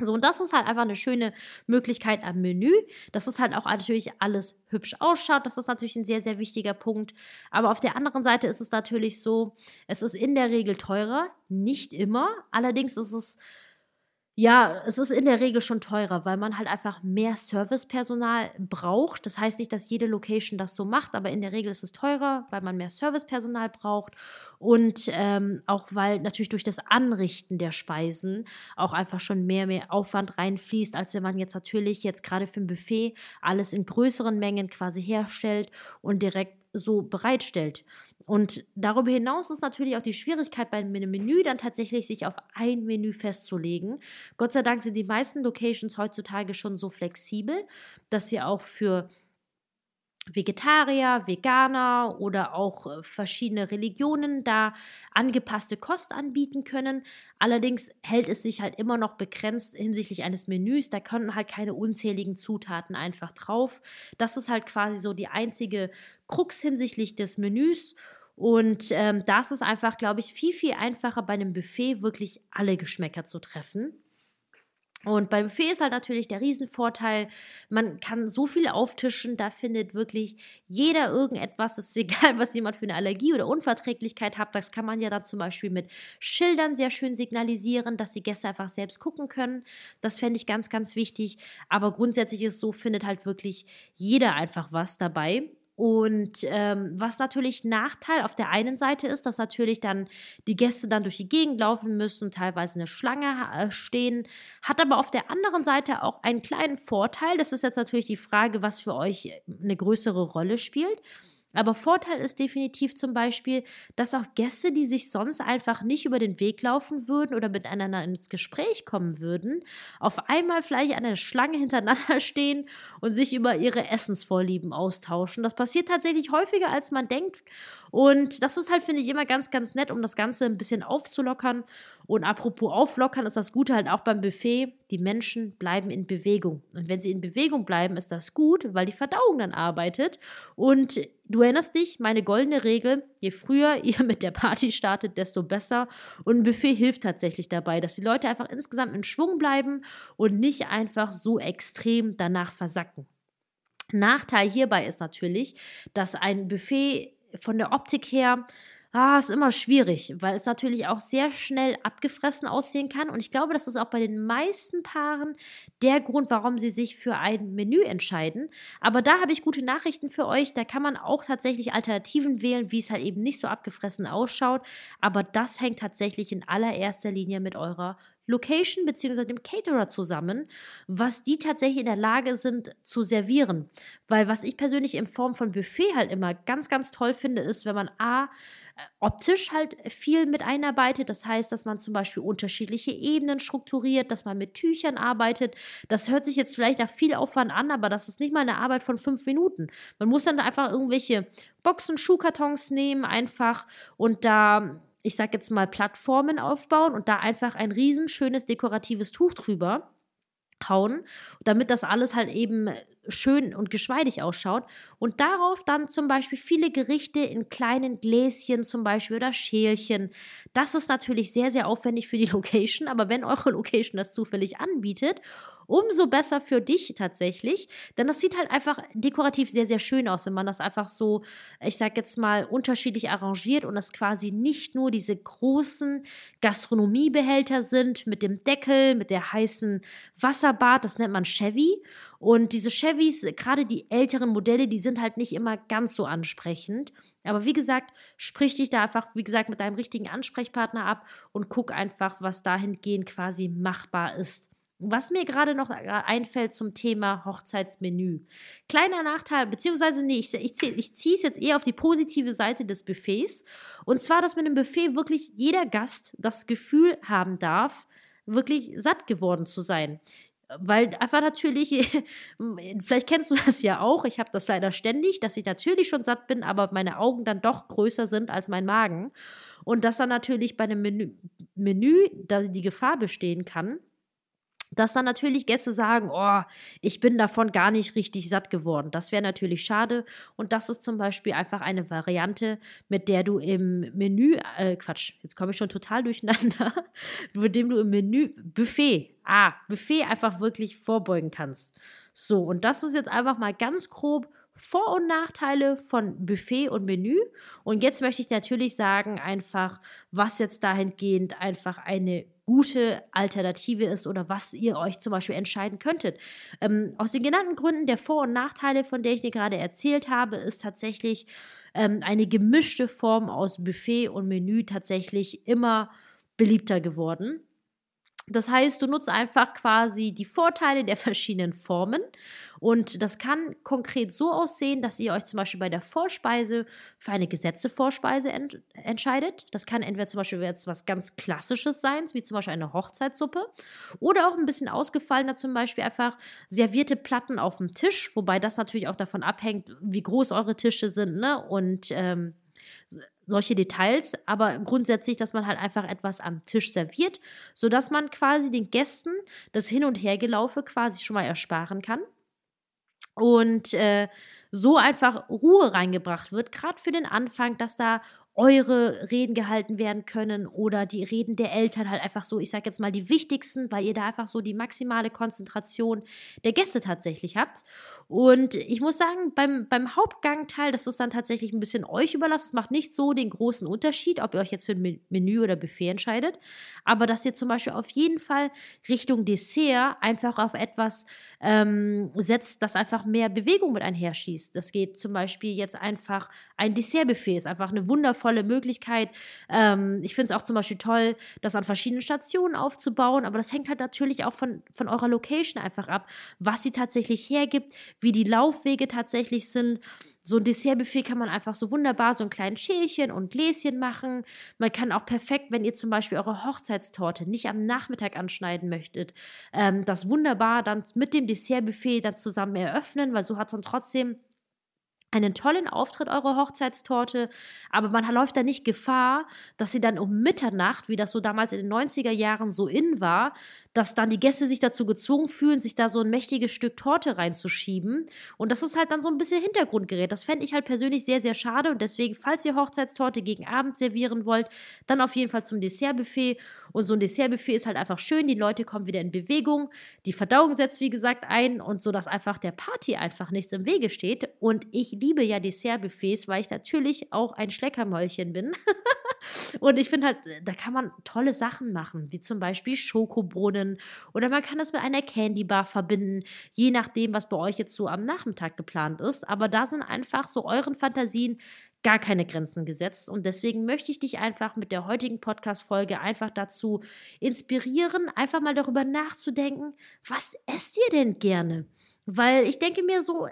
So, und das ist halt einfach eine schöne Möglichkeit am Menü. Das ist halt auch natürlich alles hübsch ausschaut. Das ist natürlich ein sehr, sehr wichtiger Punkt. Aber auf der anderen Seite ist es natürlich so, es ist in der Regel teurer. Nicht immer. Allerdings ist es ja, es ist in der Regel schon teurer, weil man halt einfach mehr Servicepersonal braucht. Das heißt nicht, dass jede Location das so macht, aber in der Regel ist es teurer, weil man mehr Servicepersonal braucht und ähm, auch weil natürlich durch das Anrichten der Speisen auch einfach schon mehr, mehr Aufwand reinfließt, als wenn man jetzt natürlich jetzt gerade für ein Buffet alles in größeren Mengen quasi herstellt und direkt so bereitstellt. Und darüber hinaus ist natürlich auch die Schwierigkeit bei einem Menü dann tatsächlich sich auf ein Menü festzulegen. Gott sei Dank sind die meisten Locations heutzutage schon so flexibel, dass sie auch für Vegetarier, Veganer oder auch äh, verschiedene Religionen da angepasste Kost anbieten können. Allerdings hält es sich halt immer noch begrenzt hinsichtlich eines Menüs. Da können halt keine unzähligen Zutaten einfach drauf. Das ist halt quasi so die einzige Krux hinsichtlich des Menüs. Und ähm, das ist einfach, glaube ich, viel, viel einfacher bei einem Buffet wirklich alle Geschmäcker zu treffen. Und beim Buffet ist halt natürlich der Riesenvorteil, man kann so viel auftischen, da findet wirklich jeder irgendetwas. Es ist egal, was jemand für eine Allergie oder Unverträglichkeit hat. Das kann man ja dann zum Beispiel mit Schildern sehr schön signalisieren, dass die Gäste einfach selbst gucken können. Das fände ich ganz, ganz wichtig. Aber grundsätzlich ist so, findet halt wirklich jeder einfach was dabei. Und ähm, was natürlich Nachteil auf der einen Seite ist, dass natürlich dann die Gäste dann durch die Gegend laufen müssen, teilweise eine Schlange äh, stehen, hat aber auf der anderen Seite auch einen kleinen Vorteil. Das ist jetzt natürlich die Frage, was für euch eine größere Rolle spielt. Aber Vorteil ist definitiv zum Beispiel, dass auch Gäste, die sich sonst einfach nicht über den Weg laufen würden oder miteinander ins Gespräch kommen würden, auf einmal vielleicht an der Schlange hintereinander stehen und sich über ihre Essensvorlieben austauschen. Das passiert tatsächlich häufiger, als man denkt. Und das ist halt, finde ich, immer ganz, ganz nett, um das Ganze ein bisschen aufzulockern. Und apropos auflockern, ist das Gute halt auch beim Buffet. Die Menschen bleiben in Bewegung. Und wenn sie in Bewegung bleiben, ist das gut, weil die Verdauung dann arbeitet. Und du erinnerst dich, meine goldene Regel, je früher ihr mit der Party startet, desto besser. Und ein Buffet hilft tatsächlich dabei, dass die Leute einfach insgesamt in Schwung bleiben und nicht einfach so extrem danach versacken. Nachteil hierbei ist natürlich, dass ein Buffet von der Optik her ah, ist immer schwierig, weil es natürlich auch sehr schnell abgefressen aussehen kann. Und ich glaube, das ist auch bei den meisten Paaren der Grund, warum sie sich für ein Menü entscheiden. Aber da habe ich gute Nachrichten für euch. Da kann man auch tatsächlich Alternativen wählen, wie es halt eben nicht so abgefressen ausschaut. Aber das hängt tatsächlich in allererster Linie mit eurer Location bzw. dem Caterer zusammen, was die tatsächlich in der Lage sind zu servieren. Weil was ich persönlich in Form von Buffet halt immer ganz, ganz toll finde, ist, wenn man A, optisch halt viel mit einarbeitet. Das heißt, dass man zum Beispiel unterschiedliche Ebenen strukturiert, dass man mit Tüchern arbeitet. Das hört sich jetzt vielleicht nach viel Aufwand an, aber das ist nicht mal eine Arbeit von fünf Minuten. Man muss dann einfach irgendwelche Boxen, Schuhkartons nehmen, einfach und da ich sag jetzt mal, Plattformen aufbauen und da einfach ein riesenschönes dekoratives Tuch drüber hauen, damit das alles halt eben schön und geschmeidig ausschaut. Und darauf dann zum Beispiel viele Gerichte in kleinen Gläschen zum Beispiel oder Schälchen. Das ist natürlich sehr, sehr aufwendig für die Location, aber wenn eure Location das zufällig anbietet umso besser für dich tatsächlich. Denn das sieht halt einfach dekorativ sehr, sehr schön aus, wenn man das einfach so, ich sag jetzt mal, unterschiedlich arrangiert und das quasi nicht nur diese großen Gastronomiebehälter sind mit dem Deckel, mit der heißen Wasserbad, das nennt man Chevy. Und diese Chevys, gerade die älteren Modelle, die sind halt nicht immer ganz so ansprechend. Aber wie gesagt, sprich dich da einfach, wie gesagt, mit deinem richtigen Ansprechpartner ab und guck einfach, was dahingehend quasi machbar ist. Was mir gerade noch äh, einfällt zum Thema Hochzeitsmenü. Kleiner Nachteil, beziehungsweise nee, ich, ich, ich ziehe es jetzt eher auf die positive Seite des Buffets. Und zwar, dass mit einem Buffet wirklich jeder Gast das Gefühl haben darf, wirklich satt geworden zu sein. Weil einfach natürlich, vielleicht kennst du das ja auch, ich habe das leider ständig, dass ich natürlich schon satt bin, aber meine Augen dann doch größer sind als mein Magen. Und dass dann natürlich bei einem Menü, Menü da die Gefahr bestehen kann, dass dann natürlich Gäste sagen, oh, ich bin davon gar nicht richtig satt geworden. Das wäre natürlich schade. Und das ist zum Beispiel einfach eine Variante, mit der du im Menü, äh, Quatsch, jetzt komme ich schon total durcheinander, mit dem du im Menü Buffet, ah, Buffet einfach wirklich vorbeugen kannst. So, und das ist jetzt einfach mal ganz grob vor- und Nachteile von Buffet und Menü. Und jetzt möchte ich natürlich sagen, einfach, was jetzt dahingehend einfach eine gute Alternative ist oder was ihr euch zum Beispiel entscheiden könntet. Ähm, aus den genannten Gründen der Vor- und Nachteile, von der ich dir gerade erzählt habe, ist tatsächlich ähm, eine gemischte Form aus Buffet und Menü tatsächlich immer beliebter geworden. Das heißt, du nutzt einfach quasi die Vorteile der verschiedenen Formen. Und das kann konkret so aussehen, dass ihr euch zum Beispiel bei der Vorspeise für eine gesetzte Vorspeise ent entscheidet. Das kann entweder zum Beispiel jetzt was ganz Klassisches sein, wie zum Beispiel eine Hochzeitssuppe, oder auch ein bisschen ausgefallener, zum Beispiel einfach servierte Platten auf dem Tisch, wobei das natürlich auch davon abhängt, wie groß eure Tische sind, ne? Und ähm, solche Details, aber grundsätzlich, dass man halt einfach etwas am Tisch serviert, sodass man quasi den Gästen das Hin- und Hergelaufe quasi schon mal ersparen kann. Und äh, so einfach Ruhe reingebracht wird, gerade für den Anfang, dass da eure Reden gehalten werden können oder die Reden der Eltern halt einfach so, ich sage jetzt mal die wichtigsten, weil ihr da einfach so die maximale Konzentration der Gäste tatsächlich habt. Und ich muss sagen, beim, beim Hauptgangteil, das ist dann tatsächlich ein bisschen euch überlassen. Es macht nicht so den großen Unterschied, ob ihr euch jetzt für ein Menü oder Buffet entscheidet. Aber dass ihr zum Beispiel auf jeden Fall Richtung Dessert einfach auf etwas ähm, setzt, das einfach mehr Bewegung mit einher schießt. Das geht zum Beispiel jetzt einfach ein Dessertbuffet, ist einfach eine wundervolle Möglichkeit. Ähm, ich finde es auch zum Beispiel toll, das an verschiedenen Stationen aufzubauen, aber das hängt halt natürlich auch von, von eurer Location einfach ab, was sie tatsächlich hergibt, wie die Laufwege tatsächlich sind. So ein Dessertbuffet kann man einfach so wunderbar so ein kleines Schälchen und Gläschen machen. Man kann auch perfekt, wenn ihr zum Beispiel eure Hochzeitstorte nicht am Nachmittag anschneiden möchtet, ähm, das wunderbar dann mit dem Dessertbuffet dann zusammen eröffnen, weil so hat es dann trotzdem einen tollen Auftritt, eure Hochzeitstorte, aber man läuft da nicht Gefahr, dass sie dann um Mitternacht, wie das so damals in den 90er Jahren so in war, dass dann die Gäste sich dazu gezwungen fühlen, sich da so ein mächtiges Stück Torte reinzuschieben. Und das ist halt dann so ein bisschen Hintergrundgerät. Das fände ich halt persönlich sehr, sehr schade. Und deswegen, falls ihr Hochzeitstorte gegen Abend servieren wollt, dann auf jeden Fall zum Dessertbuffet. Und so ein Dessertbuffet ist halt einfach schön. Die Leute kommen wieder in Bewegung. Die Verdauung setzt, wie gesagt, ein. Und so, dass einfach der Party einfach nichts im Wege steht. Und ich liebe ja Dessertbuffets, weil ich natürlich auch ein Schleckermäulchen bin. Und ich finde halt, da kann man tolle Sachen machen, wie zum Beispiel Schokobrunnen oder man kann das mit einer Candy Bar verbinden, je nachdem, was bei euch jetzt so am Nachmittag geplant ist. Aber da sind einfach so euren Fantasien gar keine Grenzen gesetzt. Und deswegen möchte ich dich einfach mit der heutigen Podcast-Folge einfach dazu inspirieren, einfach mal darüber nachzudenken, was esst ihr denn gerne? Weil ich denke mir so,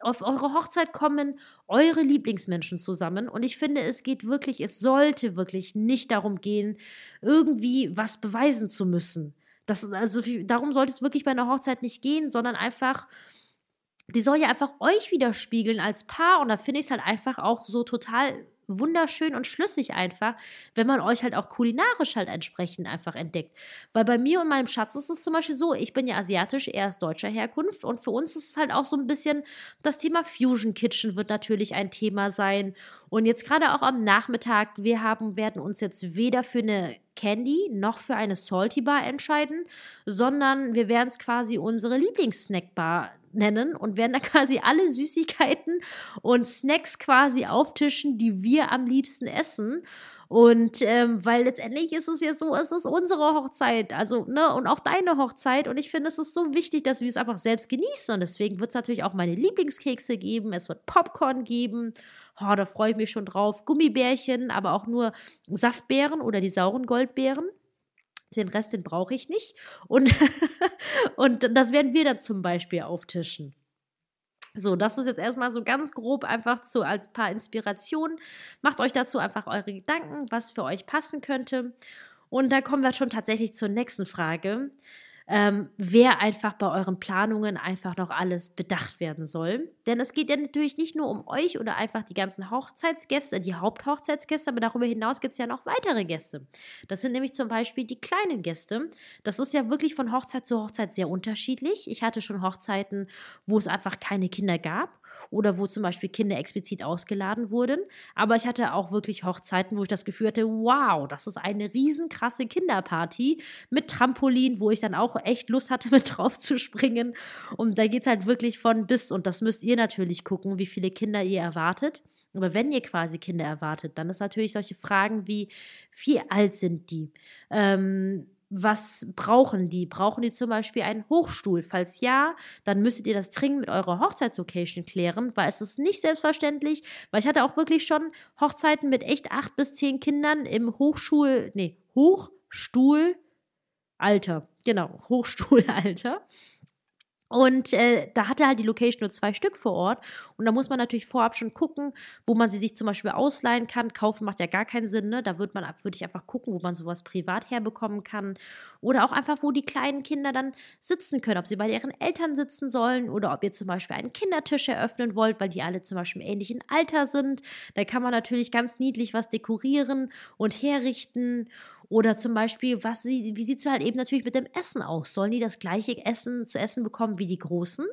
auf eure Hochzeit kommen eure Lieblingsmenschen zusammen. Und ich finde, es geht wirklich, es sollte wirklich nicht darum gehen, irgendwie was beweisen zu müssen. Das, also darum sollte es wirklich bei einer Hochzeit nicht gehen, sondern einfach, die soll ja einfach euch widerspiegeln als Paar. Und da finde ich es halt einfach auch so total wunderschön und schlüssig einfach, wenn man euch halt auch kulinarisch halt entsprechend einfach entdeckt. Weil bei mir und meinem Schatz ist es zum Beispiel so, ich bin ja asiatisch, er ist deutscher Herkunft und für uns ist es halt auch so ein bisschen, das Thema Fusion Kitchen wird natürlich ein Thema sein. Und jetzt gerade auch am Nachmittag, wir haben, werden uns jetzt weder für eine Candy noch für eine Salty Bar entscheiden, sondern wir werden es quasi unsere Lieblingssnackbar nennen und werden da quasi alle Süßigkeiten und Snacks quasi auftischen, die wir am liebsten essen. Und ähm, weil letztendlich ist es ja so, es ist unsere Hochzeit, also, ne, und auch deine Hochzeit. Und ich finde, es ist so wichtig, dass wir es einfach selbst genießen. Und deswegen wird es natürlich auch meine Lieblingskekse geben, es wird Popcorn geben. Oh, da freue ich mich schon drauf. Gummibärchen, aber auch nur Saftbeeren oder die sauren Goldbeeren. Den Rest, den brauche ich nicht. Und, und das werden wir dann zum Beispiel auftischen. So, das ist jetzt erstmal so ganz grob einfach so als paar Inspirationen. Macht euch dazu einfach eure Gedanken, was für euch passen könnte. Und da kommen wir schon tatsächlich zur nächsten Frage ähm, wer einfach bei euren Planungen einfach noch alles bedacht werden soll. Denn es geht ja natürlich nicht nur um euch oder einfach die ganzen Hochzeitsgäste, die Haupthochzeitsgäste, aber darüber hinaus gibt es ja noch weitere Gäste. Das sind nämlich zum Beispiel die kleinen Gäste. Das ist ja wirklich von Hochzeit zu Hochzeit sehr unterschiedlich. Ich hatte schon Hochzeiten, wo es einfach keine Kinder gab oder wo zum Beispiel Kinder explizit ausgeladen wurden. Aber ich hatte auch wirklich Hochzeiten, wo ich das Gefühl hatte, wow, das ist eine riesenkrasse Kinderparty mit Trampolin, wo ich dann auch echt Lust hatte, mit drauf zu springen. Und da geht es halt wirklich von bis. Und das müsst ihr natürlich gucken, wie viele Kinder ihr erwartet. Aber wenn ihr quasi Kinder erwartet, dann ist natürlich solche Fragen wie, wie alt sind die? Ähm, was brauchen die? Brauchen die zum Beispiel einen Hochstuhl? Falls ja, dann müsstet ihr das dringend mit eurer Hochzeitslocation klären, weil es ist nicht selbstverständlich, weil ich hatte auch wirklich schon Hochzeiten mit echt acht bis zehn Kindern im Hochschul, nee, Hochstuhlalter. Genau, Hochstuhlalter. Und äh, da hatte halt die Location nur zwei Stück vor Ort. Und da muss man natürlich vorab schon gucken, wo man sie sich zum Beispiel ausleihen kann. Kaufen macht ja gar keinen Sinn, ne? Da würde man würde ich einfach gucken, wo man sowas privat herbekommen kann. Oder auch einfach, wo die kleinen Kinder dann sitzen können. Ob sie bei ihren Eltern sitzen sollen oder ob ihr zum Beispiel einen Kindertisch eröffnen wollt, weil die alle zum Beispiel im ähnlichen Alter sind. Da kann man natürlich ganz niedlich was dekorieren und herrichten. Oder zum Beispiel, was sie, wie sieht es halt eben natürlich mit dem Essen aus? Sollen die das gleiche Essen zu essen bekommen wie die Großen?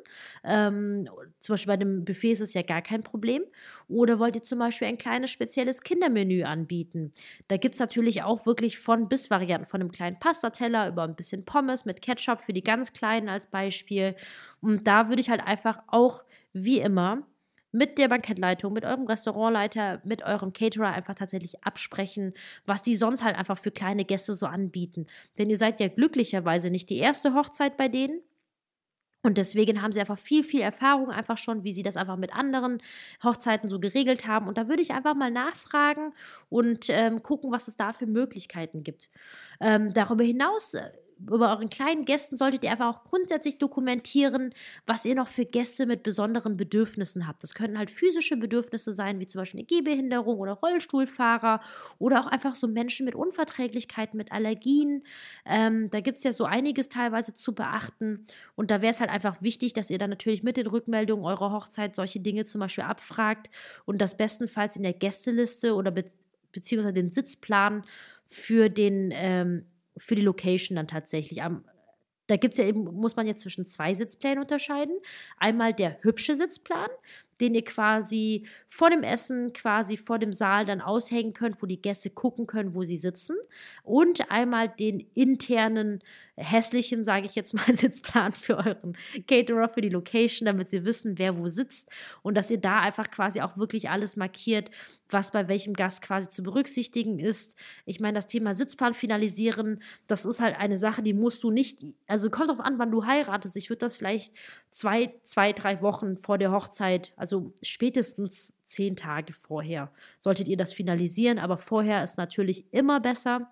Ähm, zum Beispiel bei dem Buffet ist es ja gar kein Problem. Oder wollt ihr zum Beispiel ein kleines spezielles Kindermenü anbieten? Da gibt es natürlich auch wirklich von bis Varianten, von einem kleinen Pastateller über ein bisschen Pommes mit Ketchup für die ganz Kleinen als Beispiel. Und da würde ich halt einfach auch, wie immer, mit der Bankettleitung, mit eurem Restaurantleiter, mit eurem Caterer einfach tatsächlich absprechen, was die sonst halt einfach für kleine Gäste so anbieten. Denn ihr seid ja glücklicherweise nicht die erste Hochzeit bei denen. Und deswegen haben sie einfach viel, viel Erfahrung einfach schon, wie sie das einfach mit anderen Hochzeiten so geregelt haben. Und da würde ich einfach mal nachfragen und ähm, gucken, was es da für Möglichkeiten gibt. Ähm, darüber hinaus äh, über euren kleinen Gästen solltet ihr einfach auch grundsätzlich dokumentieren, was ihr noch für Gäste mit besonderen Bedürfnissen habt. Das können halt physische Bedürfnisse sein, wie zum Beispiel eine Gehbehinderung oder Rollstuhlfahrer oder auch einfach so Menschen mit Unverträglichkeiten, mit Allergien. Ähm, da gibt es ja so einiges teilweise zu beachten. Und da wäre es halt einfach wichtig, dass ihr dann natürlich mit den Rückmeldungen eurer Hochzeit solche Dinge zum Beispiel abfragt und das bestenfalls in der Gästeliste oder be beziehungsweise den Sitzplan für den ähm, für die Location dann tatsächlich. Am, da gibt es ja eben, muss man jetzt zwischen zwei Sitzplänen unterscheiden. Einmal der hübsche Sitzplan, den ihr quasi vor dem Essen, quasi vor dem Saal dann aushängen könnt, wo die Gäste gucken können, wo sie sitzen. Und einmal den internen, hässlichen, sage ich jetzt mal, Sitzplan für euren Caterer, für die Location, damit sie wissen, wer wo sitzt. Und dass ihr da einfach quasi auch wirklich alles markiert, was bei welchem Gast quasi zu berücksichtigen ist. Ich meine, das Thema Sitzplan finalisieren, das ist halt eine Sache, die musst du nicht, also kommt drauf an, wann du heiratest. Ich würde das vielleicht zwei, zwei, drei Wochen vor der Hochzeit, also spätestens zehn Tage vorher, solltet ihr das finalisieren. Aber vorher ist natürlich immer besser.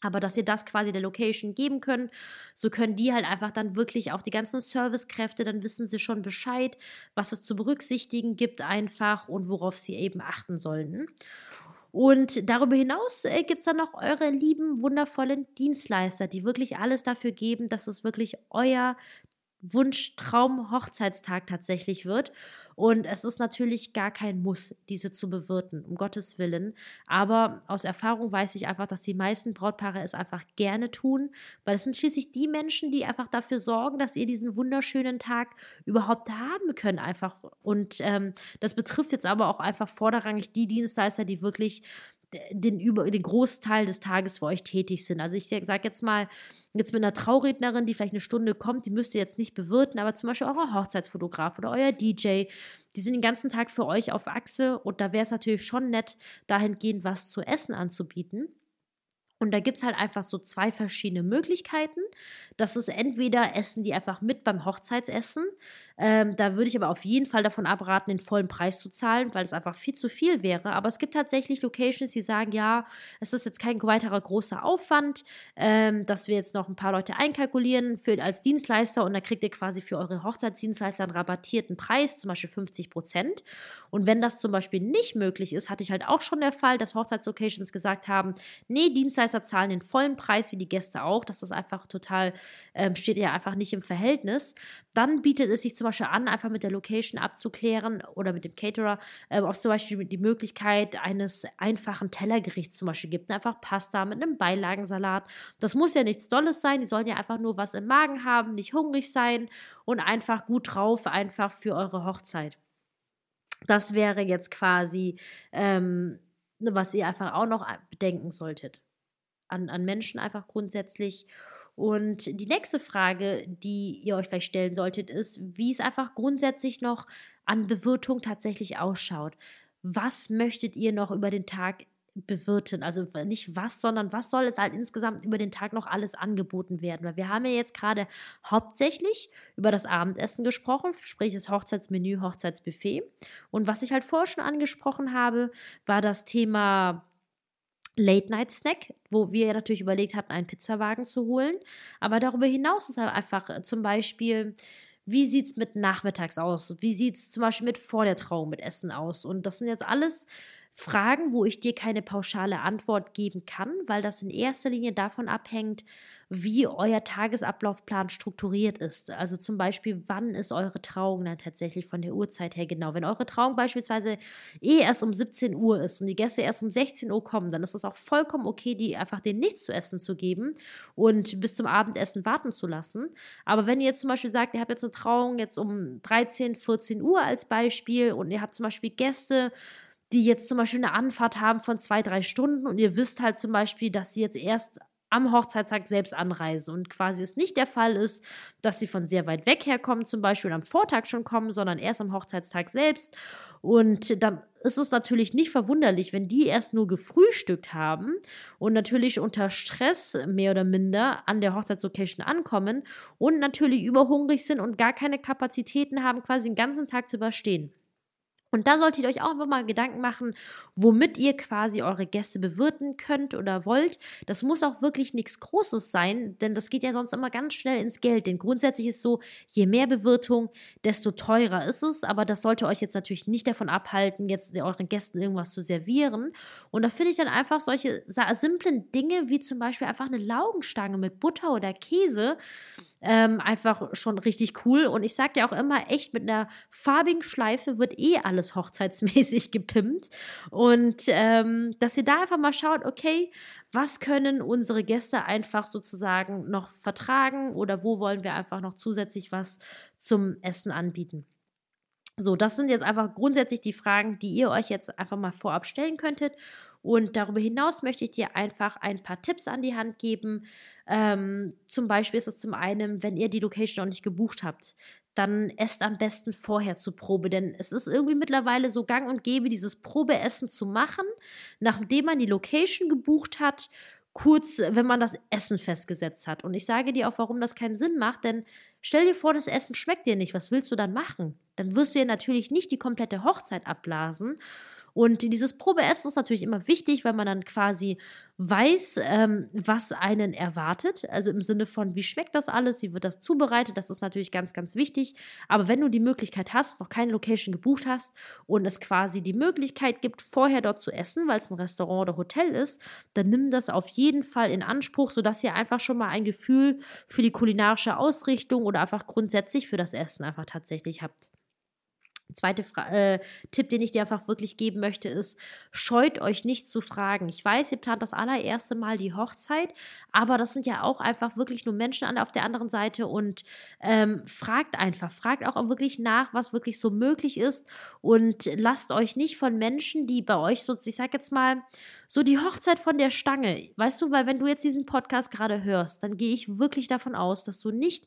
Aber dass ihr das quasi der Location geben könnt, so können die halt einfach dann wirklich auch die ganzen Servicekräfte, dann wissen sie schon Bescheid, was es zu berücksichtigen gibt einfach und worauf sie eben achten sollten. Und darüber hinaus äh, gibt es dann noch eure lieben, wundervollen Dienstleister, die wirklich alles dafür geben, dass es wirklich euer Wunsch, Traum, Hochzeitstag tatsächlich wird. Und es ist natürlich gar kein Muss, diese zu bewirten, um Gottes Willen. Aber aus Erfahrung weiß ich einfach, dass die meisten Brautpaare es einfach gerne tun, weil es sind schließlich die Menschen, die einfach dafür sorgen, dass ihr diesen wunderschönen Tag überhaupt haben könnt, einfach. Und ähm, das betrifft jetzt aber auch einfach vorderrangig die Dienstleister, die wirklich den, über, den Großteil des Tages für euch tätig sind. Also ich sage jetzt mal, jetzt mit einer Traurednerin, die vielleicht eine Stunde kommt, die müsst ihr jetzt nicht bewirten, aber zum Beispiel euer Hochzeitsfotograf oder euer DJ, die sind den ganzen Tag für euch auf Achse und da wäre es natürlich schon nett, dahingehend was zu essen anzubieten. Und da gibt es halt einfach so zwei verschiedene Möglichkeiten. Das ist entweder essen die einfach mit beim Hochzeitsessen. Ähm, da würde ich aber auf jeden Fall davon abraten, den vollen Preis zu zahlen, weil es einfach viel zu viel wäre. Aber es gibt tatsächlich Locations, die sagen, ja, es ist jetzt kein weiterer großer Aufwand, ähm, dass wir jetzt noch ein paar Leute einkalkulieren für, als Dienstleister und da kriegt ihr quasi für eure Hochzeitsdienstleister einen rabattierten Preis, zum Beispiel 50 Prozent. Und wenn das zum Beispiel nicht möglich ist, hatte ich halt auch schon der Fall, dass Hochzeitslocations gesagt haben, nee, Dienstleister zahlen den vollen Preis wie die Gäste auch. Das ist einfach total ähm, steht ja einfach nicht im Verhältnis. Dann bietet es sich zum Beispiel an, einfach mit der Location abzuklären oder mit dem Caterer, äh, ob es zum Beispiel die Möglichkeit eines einfachen Tellergerichts zum Beispiel gibt. Einfach Pasta mit einem Beilagensalat. Das muss ja nichts Dolles sein. Die sollen ja einfach nur was im Magen haben, nicht hungrig sein und einfach gut drauf, einfach für eure Hochzeit. Das wäre jetzt quasi, ähm, was ihr einfach auch noch bedenken solltet. An, an Menschen einfach grundsätzlich. Und die nächste Frage, die ihr euch vielleicht stellen solltet, ist, wie es einfach grundsätzlich noch an Bewirtung tatsächlich ausschaut. Was möchtet ihr noch über den Tag bewirten? Also nicht was, sondern was soll es halt insgesamt über den Tag noch alles angeboten werden? Weil wir haben ja jetzt gerade hauptsächlich über das Abendessen gesprochen, sprich das Hochzeitsmenü, Hochzeitsbuffet. Und was ich halt vorher schon angesprochen habe, war das Thema Late-Night-Snack, wo wir natürlich überlegt hatten, einen Pizzawagen zu holen. Aber darüber hinaus ist halt einfach äh, zum Beispiel, wie sieht es mit nachmittags aus? Wie sieht es zum Beispiel mit vor der Trauung mit Essen aus? Und das sind jetzt alles Fragen, wo ich dir keine pauschale Antwort geben kann, weil das in erster Linie davon abhängt, wie euer Tagesablaufplan strukturiert ist. Also zum Beispiel, wann ist eure Trauung dann tatsächlich von der Uhrzeit her genau. Wenn eure Trauung beispielsweise eh erst um 17 Uhr ist und die Gäste erst um 16 Uhr kommen, dann ist es auch vollkommen okay, die einfach denen nichts zu essen zu geben und bis zum Abendessen warten zu lassen. Aber wenn ihr jetzt zum Beispiel sagt, ihr habt jetzt eine Trauung jetzt um 13, 14 Uhr als Beispiel und ihr habt zum Beispiel Gäste, die jetzt zum Beispiel eine Anfahrt haben von zwei, drei Stunden und ihr wisst halt zum Beispiel, dass sie jetzt erst am Hochzeitstag selbst anreisen und quasi es nicht der Fall ist, dass sie von sehr weit weg herkommen, zum Beispiel am Vortag schon kommen, sondern erst am Hochzeitstag selbst. Und dann ist es natürlich nicht verwunderlich, wenn die erst nur gefrühstückt haben und natürlich unter Stress mehr oder minder an der Hochzeitslocation ankommen und natürlich überhungrig sind und gar keine Kapazitäten haben, quasi den ganzen Tag zu überstehen. Und da solltet ihr euch auch einfach mal Gedanken machen, womit ihr quasi eure Gäste bewirten könnt oder wollt. Das muss auch wirklich nichts Großes sein, denn das geht ja sonst immer ganz schnell ins Geld. Denn grundsätzlich ist so, je mehr Bewirtung, desto teurer ist es. Aber das sollte euch jetzt natürlich nicht davon abhalten, jetzt euren Gästen irgendwas zu servieren. Und da finde ich dann einfach solche simplen Dinge wie zum Beispiel einfach eine Laugenstange mit Butter oder Käse ähm, einfach schon richtig cool. Und ich sage ja auch immer, echt mit einer farbigen Schleife wird eh alles hochzeitsmäßig gepimpt. Und ähm, dass ihr da einfach mal schaut, okay, was können unsere Gäste einfach sozusagen noch vertragen oder wo wollen wir einfach noch zusätzlich was zum Essen anbieten. So, das sind jetzt einfach grundsätzlich die Fragen, die ihr euch jetzt einfach mal vorab stellen könntet. Und darüber hinaus möchte ich dir einfach ein paar Tipps an die Hand geben. Ähm, zum Beispiel ist es zum einen, wenn ihr die Location noch nicht gebucht habt, dann esst am besten vorher zur Probe, denn es ist irgendwie mittlerweile so gang und gäbe, dieses Probeessen zu machen, nachdem man die Location gebucht hat, kurz, wenn man das Essen festgesetzt hat. Und ich sage dir auch, warum das keinen Sinn macht, denn stell dir vor, das Essen schmeckt dir nicht. Was willst du dann machen? Dann wirst du ja natürlich nicht die komplette Hochzeit abblasen. Und dieses Probeessen ist natürlich immer wichtig, weil man dann quasi weiß, ähm, was einen erwartet. Also im Sinne von, wie schmeckt das alles, wie wird das zubereitet, das ist natürlich ganz, ganz wichtig. Aber wenn du die Möglichkeit hast, noch keine Location gebucht hast und es quasi die Möglichkeit gibt, vorher dort zu essen, weil es ein Restaurant oder Hotel ist, dann nimm das auf jeden Fall in Anspruch, sodass ihr einfach schon mal ein Gefühl für die kulinarische Ausrichtung oder einfach grundsätzlich für das Essen einfach tatsächlich habt. Zweite Fra äh, Tipp, den ich dir einfach wirklich geben möchte, ist, scheut euch nicht zu fragen. Ich weiß, ihr plant das allererste Mal die Hochzeit, aber das sind ja auch einfach wirklich nur Menschen an, auf der anderen Seite und ähm, fragt einfach, fragt auch wirklich nach, was wirklich so möglich ist und lasst euch nicht von Menschen, die bei euch so, ich sag jetzt mal, so die Hochzeit von der Stange, weißt du, weil wenn du jetzt diesen Podcast gerade hörst, dann gehe ich wirklich davon aus, dass du nicht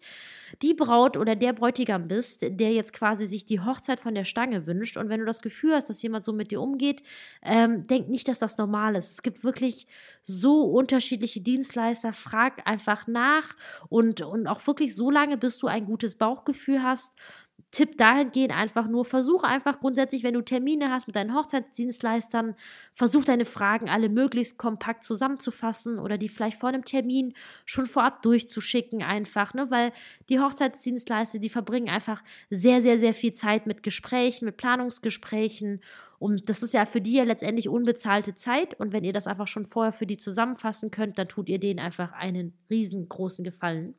die Braut oder der Bräutigam bist, der jetzt quasi sich die Hochzeit von der Stange wünscht. Und wenn du das Gefühl hast, dass jemand so mit dir umgeht, ähm, denk nicht, dass das normal ist. Es gibt wirklich so unterschiedliche Dienstleister. Frag einfach nach und, und auch wirklich so lange, bis du ein gutes Bauchgefühl hast. Tipp dahingehend einfach nur, versuche einfach grundsätzlich, wenn du Termine hast mit deinen Hochzeitsdienstleistern, versuch deine Fragen alle möglichst kompakt zusammenzufassen oder die vielleicht vor einem Termin schon vorab durchzuschicken einfach, ne, weil die Hochzeitsdienstleister, die verbringen einfach sehr, sehr, sehr viel Zeit mit Gesprächen, mit Planungsgesprächen und das ist ja für die ja letztendlich unbezahlte Zeit und wenn ihr das einfach schon vorher für die zusammenfassen könnt, dann tut ihr denen einfach einen riesengroßen Gefallen.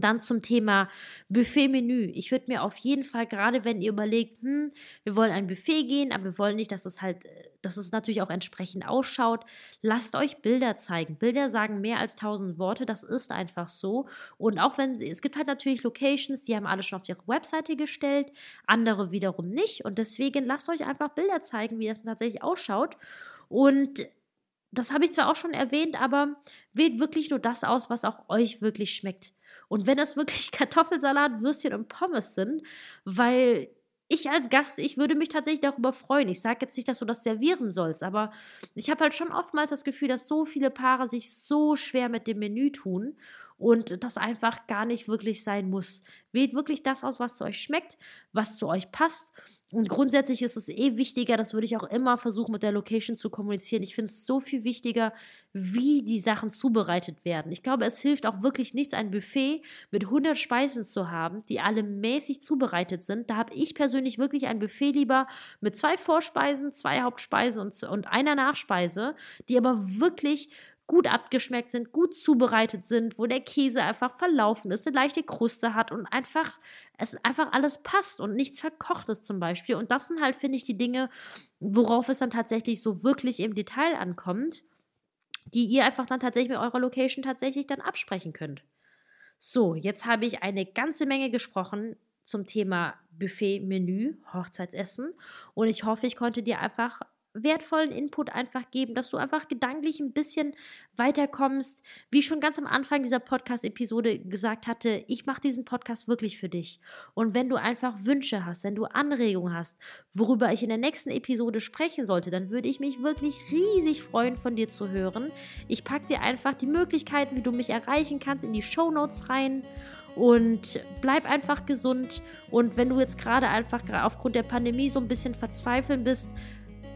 Dann zum Thema Buffet-Menü. Ich würde mir auf jeden Fall, gerade wenn ihr überlegt, hm, wir wollen ein Buffet gehen, aber wir wollen nicht, dass es halt, dass es natürlich auch entsprechend ausschaut, lasst euch Bilder zeigen. Bilder sagen mehr als tausend Worte, das ist einfach so. Und auch wenn, es gibt halt natürlich Locations, die haben alle schon auf ihre Webseite gestellt, andere wiederum nicht. Und deswegen lasst euch einfach Bilder zeigen, wie das tatsächlich ausschaut. Und das habe ich zwar auch schon erwähnt, aber wählt wirklich nur das aus, was auch euch wirklich schmeckt. Und wenn es wirklich Kartoffelsalat, Würstchen und Pommes sind, weil ich als Gast, ich würde mich tatsächlich darüber freuen. Ich sage jetzt nicht, dass du das servieren sollst, aber ich habe halt schon oftmals das Gefühl, dass so viele Paare sich so schwer mit dem Menü tun und das einfach gar nicht wirklich sein muss. Wählt wirklich das aus, was zu euch schmeckt, was zu euch passt. Und grundsätzlich ist es eh wichtiger, das würde ich auch immer versuchen mit der Location zu kommunizieren. Ich finde es so viel wichtiger, wie die Sachen zubereitet werden. Ich glaube, es hilft auch wirklich nichts, ein Buffet mit 100 Speisen zu haben, die alle mäßig zubereitet sind. Da habe ich persönlich wirklich ein Buffet lieber mit zwei Vorspeisen, zwei Hauptspeisen und, und einer Nachspeise, die aber wirklich gut abgeschmeckt sind, gut zubereitet sind, wo der Käse einfach verlaufen ist, eine leichte Kruste hat und einfach es einfach alles passt und nichts verkocht ist zum Beispiel. Und das sind halt, finde ich, die Dinge, worauf es dann tatsächlich so wirklich im Detail ankommt, die ihr einfach dann tatsächlich mit eurer Location tatsächlich dann absprechen könnt. So, jetzt habe ich eine ganze Menge gesprochen zum Thema Buffet-Menü, Hochzeitsessen und ich hoffe, ich konnte dir einfach wertvollen Input einfach geben, dass du einfach gedanklich ein bisschen weiterkommst. Wie ich schon ganz am Anfang dieser Podcast-Episode gesagt hatte, ich mache diesen Podcast wirklich für dich. Und wenn du einfach Wünsche hast, wenn du Anregungen hast, worüber ich in der nächsten Episode sprechen sollte, dann würde ich mich wirklich riesig freuen, von dir zu hören. Ich packe dir einfach die Möglichkeiten, wie du mich erreichen kannst, in die Show Notes rein und bleib einfach gesund. Und wenn du jetzt gerade einfach aufgrund der Pandemie so ein bisschen verzweifeln bist,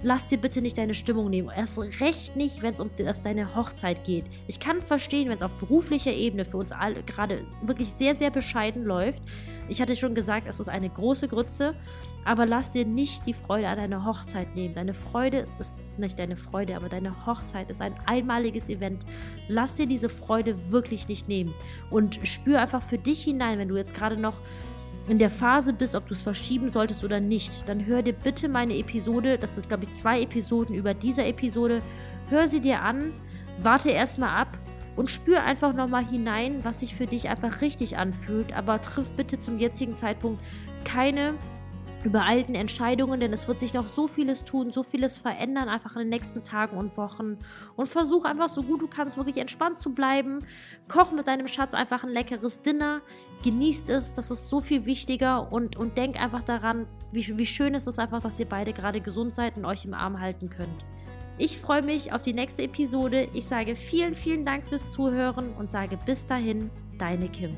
lass dir bitte nicht deine Stimmung nehmen. Erst recht nicht, wenn es um das, deine Hochzeit geht. Ich kann verstehen, wenn es auf beruflicher Ebene für uns alle gerade wirklich sehr, sehr bescheiden läuft. Ich hatte schon gesagt, es ist eine große Grütze, aber lass dir nicht die Freude an deiner Hochzeit nehmen. Deine Freude ist nicht deine Freude, aber deine Hochzeit ist ein einmaliges Event. Lass dir diese Freude wirklich nicht nehmen und spür einfach für dich hinein, wenn du jetzt gerade noch in der Phase bist, ob du es verschieben solltest oder nicht, dann hör dir bitte meine Episode, das sind glaube ich zwei Episoden über dieser Episode, hör sie dir an, warte erstmal ab und spür einfach nochmal hinein, was sich für dich einfach richtig anfühlt, aber triff bitte zum jetzigen Zeitpunkt keine übereilten Entscheidungen, denn es wird sich noch so vieles tun, so vieles verändern, einfach in den nächsten Tagen und Wochen. Und versuch einfach so gut du kannst, wirklich entspannt zu bleiben. Koch mit deinem Schatz einfach ein leckeres Dinner. Genießt es, das ist so viel wichtiger. Und, und denk einfach daran, wie, wie schön es ist einfach, dass ihr beide gerade gesund seid und euch im Arm halten könnt. Ich freue mich auf die nächste Episode. Ich sage vielen, vielen Dank fürs Zuhören und sage bis dahin, deine Kim.